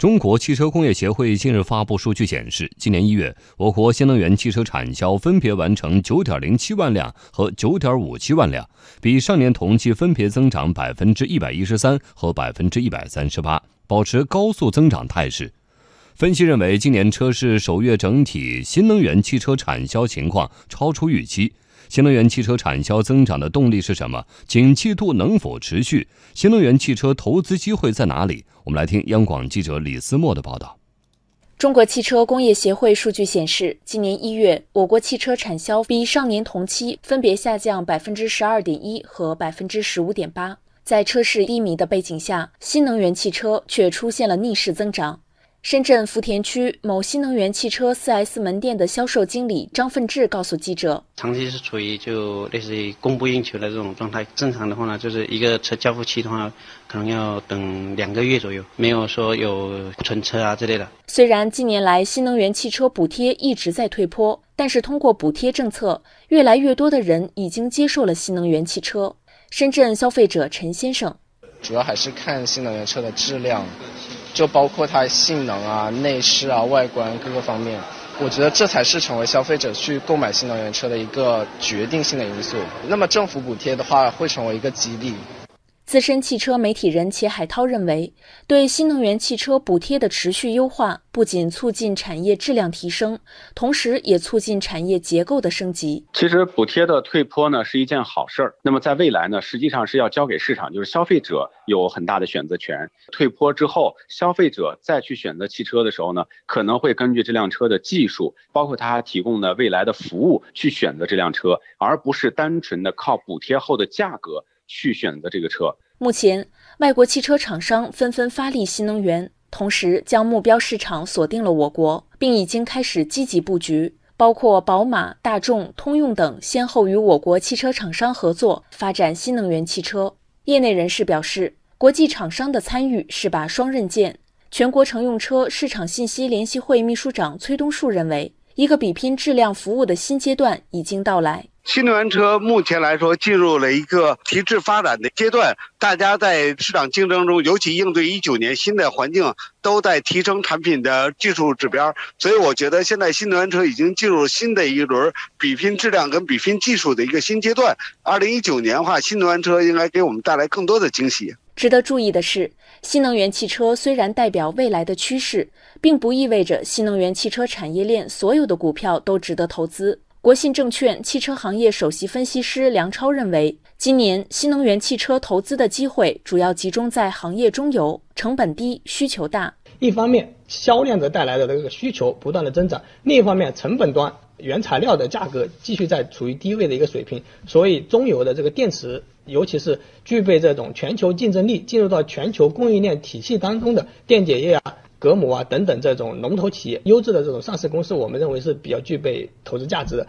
中国汽车工业协会近日发布数据显示，今年一月，我国新能源汽车产销分别完成九点零七万辆和九点五七万辆，比上年同期分别增长百分之一百一十三和百分之一百三十八，保持高速增长态势。分析认为，今年车市首月整体新能源汽车产销情况超出预期。新能源汽车产销增长的动力是什么？景气度能否持续？新能源汽车投资机会在哪里？我们来听央广记者李思墨的报道。中国汽车工业协会数据显示，今年一月，我国汽车产销比上年同期分别下降百分之十二点一和百分之十五点八。在车市低迷的背景下，新能源汽车却出现了逆势增长。深圳福田区某新能源汽车 4S 门店的销售经理张奋志告诉记者：“长期是处于就类似于供不应求的这种状态。正常的话呢，就是一个车交付期的话，可能要等两个月左右，没有说有存车啊之类的。虽然近年来新能源汽车补贴一直在退坡，但是通过补贴政策，越来越多的人已经接受了新能源汽车。深圳消费者陈先生，主要还是看新能源车的质量。”就包括它性能啊、内饰啊、外观各个方面，我觉得这才是成为消费者去购买新能源车的一个决定性的因素。那么政府补贴的话，会成为一个激励。资深汽车媒体人钱海涛认为，对新能源汽车补贴的持续优化，不仅促进产业质量提升，同时也促进产业结构的升级。其实补贴的退坡呢是一件好事儿。那么在未来呢，实际上是要交给市场，就是消费者有很大的选择权。退坡之后，消费者再去选择汽车的时候呢，可能会根据这辆车的技术，包括它提供的未来的服务去选择这辆车，而不是单纯的靠补贴后的价格。去选择这个车。目前，外国汽车厂商纷纷发力新能源，同时将目标市场锁定了我国，并已经开始积极布局。包括宝马、大众、通用等，先后与我国汽车厂商合作发展新能源汽车。业内人士表示，国际厂商的参与是把双刃剑。全国乘用车市场信息联席会秘书长崔东树认为，一个比拼质量服务的新阶段已经到来。新能源车目前来说进入了一个提质发展的阶段，大家在市场竞争中，尤其应对一九年新的环境，都在提升产品的技术指标。所以我觉得现在新能源车已经进入新的一轮比拼质量跟比拼技术的一个新阶段。二零一九年的话，新能源车应该给我们带来更多的惊喜。值得注意的是，新能源汽车虽然代表未来的趋势，并不意味着新能源汽车产业链所有的股票都值得投资。国信证券汽车行业首席分析师梁超认为，今年新能源汽车投资的机会主要集中在行业中游，成本低，需求大。一方面，销量的带来的这个需求不断的增长；另一方面，成本端原材料的价格继续在处于低位的一个水平，所以中游的这个电池，尤其是具备这种全球竞争力、进入到全球供应链体系当中的电解液啊。格姆啊等等这种龙头企业，优质的这种上市公司，我们认为是比较具备投资价值的。